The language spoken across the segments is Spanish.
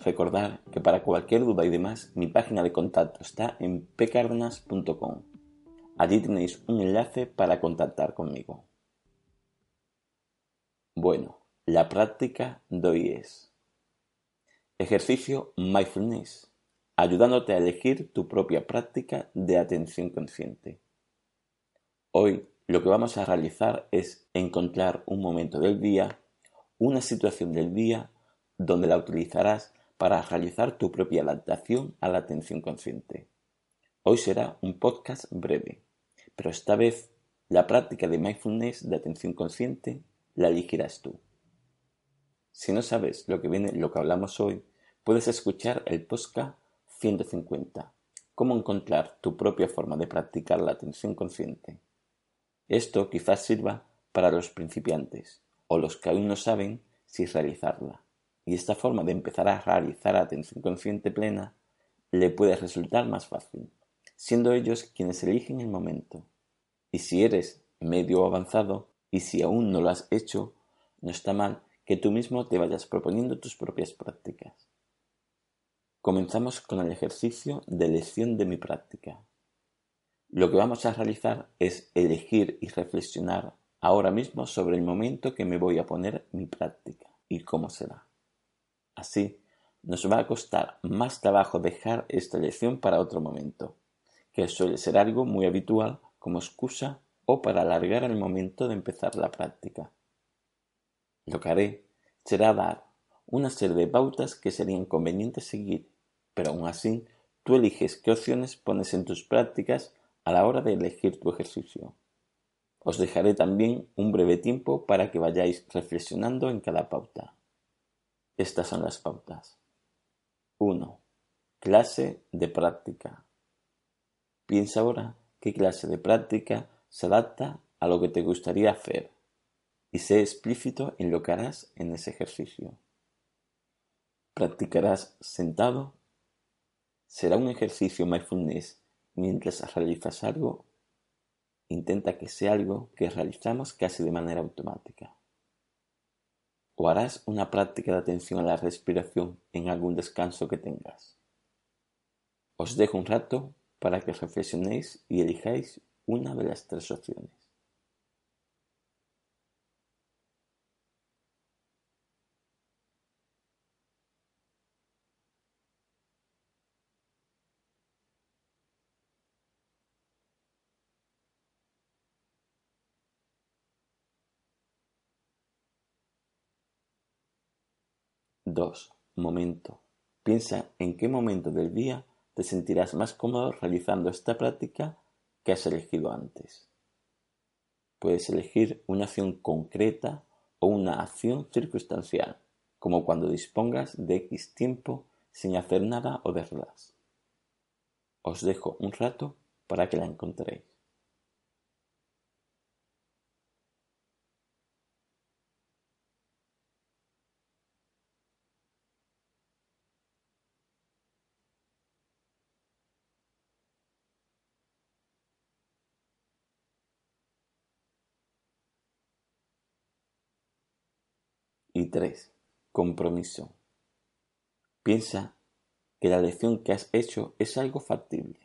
Recordar que para cualquier duda y demás, mi página de contacto está en pcardenas.com. Allí tenéis un enlace para contactar conmigo. Bueno, la práctica de hoy es ejercicio mindfulness, ayudándote a elegir tu propia práctica de atención consciente. Hoy lo que vamos a realizar es encontrar un momento del día, una situación del día donde la utilizarás para realizar tu propia adaptación a la atención consciente. Hoy será un podcast breve, pero esta vez la práctica de mindfulness de atención consciente la elegirás tú. Si no sabes lo que viene, lo que hablamos hoy, puedes escuchar el podcast 150, cómo encontrar tu propia forma de practicar la atención consciente. Esto quizás sirva para los principiantes o los que aún no saben si realizarla y esta forma de empezar a realizar atención consciente plena le puede resultar más fácil, siendo ellos quienes eligen el momento. Y si eres medio avanzado y si aún no lo has hecho, no está mal que tú mismo te vayas proponiendo tus propias prácticas. Comenzamos con el ejercicio de elección de mi práctica. Lo que vamos a realizar es elegir y reflexionar ahora mismo sobre el momento que me voy a poner mi práctica y cómo será. Así, nos va a costar más trabajo dejar esta lección para otro momento, que suele ser algo muy habitual como excusa o para alargar el momento de empezar la práctica. Lo que haré será dar una serie de pautas que serían convenientes seguir, pero aún así tú eliges qué opciones pones en tus prácticas a la hora de elegir tu ejercicio. Os dejaré también un breve tiempo para que vayáis reflexionando en cada pauta. Estas son las pautas. 1. Clase de práctica. Piensa ahora qué clase de práctica se adapta a lo que te gustaría hacer y sé explícito en lo que harás en ese ejercicio. ¿Practicarás sentado? ¿Será un ejercicio mindfulness mientras realizas algo? Intenta que sea algo que realizamos casi de manera automática o harás una práctica de atención a la respiración en algún descanso que tengas. Os dejo un rato para que reflexionéis y elijáis una de las tres opciones. 2. Momento. Piensa en qué momento del día te sentirás más cómodo realizando esta práctica que has elegido antes. Puedes elegir una acción concreta o una acción circunstancial, como cuando dispongas de X tiempo sin hacer nada o de Os dejo un rato para que la encontréis. Y 3. Compromiso. Piensa que la lección que has hecho es algo factible,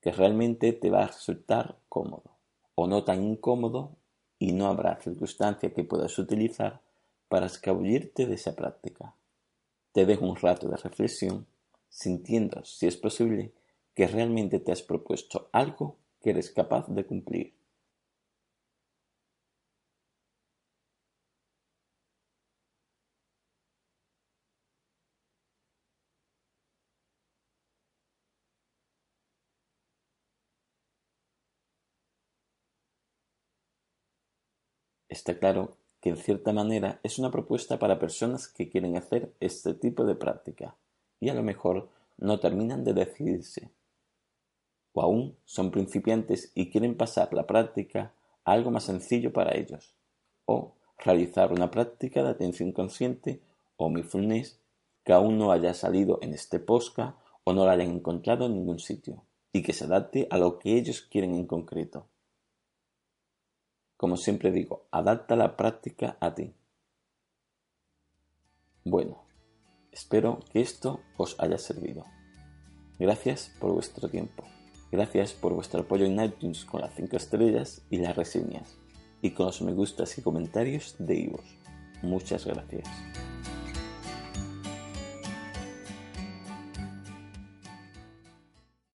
que realmente te va a resultar cómodo o no tan incómodo y no habrá circunstancia que puedas utilizar para escabullirte de esa práctica. Te dejo un rato de reflexión, sintiendo, si es posible, que realmente te has propuesto algo que eres capaz de cumplir. Está claro que en cierta manera es una propuesta para personas que quieren hacer este tipo de práctica y a lo mejor no terminan de decidirse. O aún son principiantes y quieren pasar la práctica a algo más sencillo para ellos. O realizar una práctica de atención consciente o mindfulness que aún no haya salido en este posca o no la hayan encontrado en ningún sitio y que se adapte a lo que ellos quieren en concreto. Como siempre digo, adapta la práctica a ti. Bueno, espero que esto os haya servido. Gracias por vuestro tiempo. Gracias por vuestro apoyo en iTunes con las 5 estrellas y las reseñas. Y con los me gustas y comentarios de Ivos. Muchas gracias.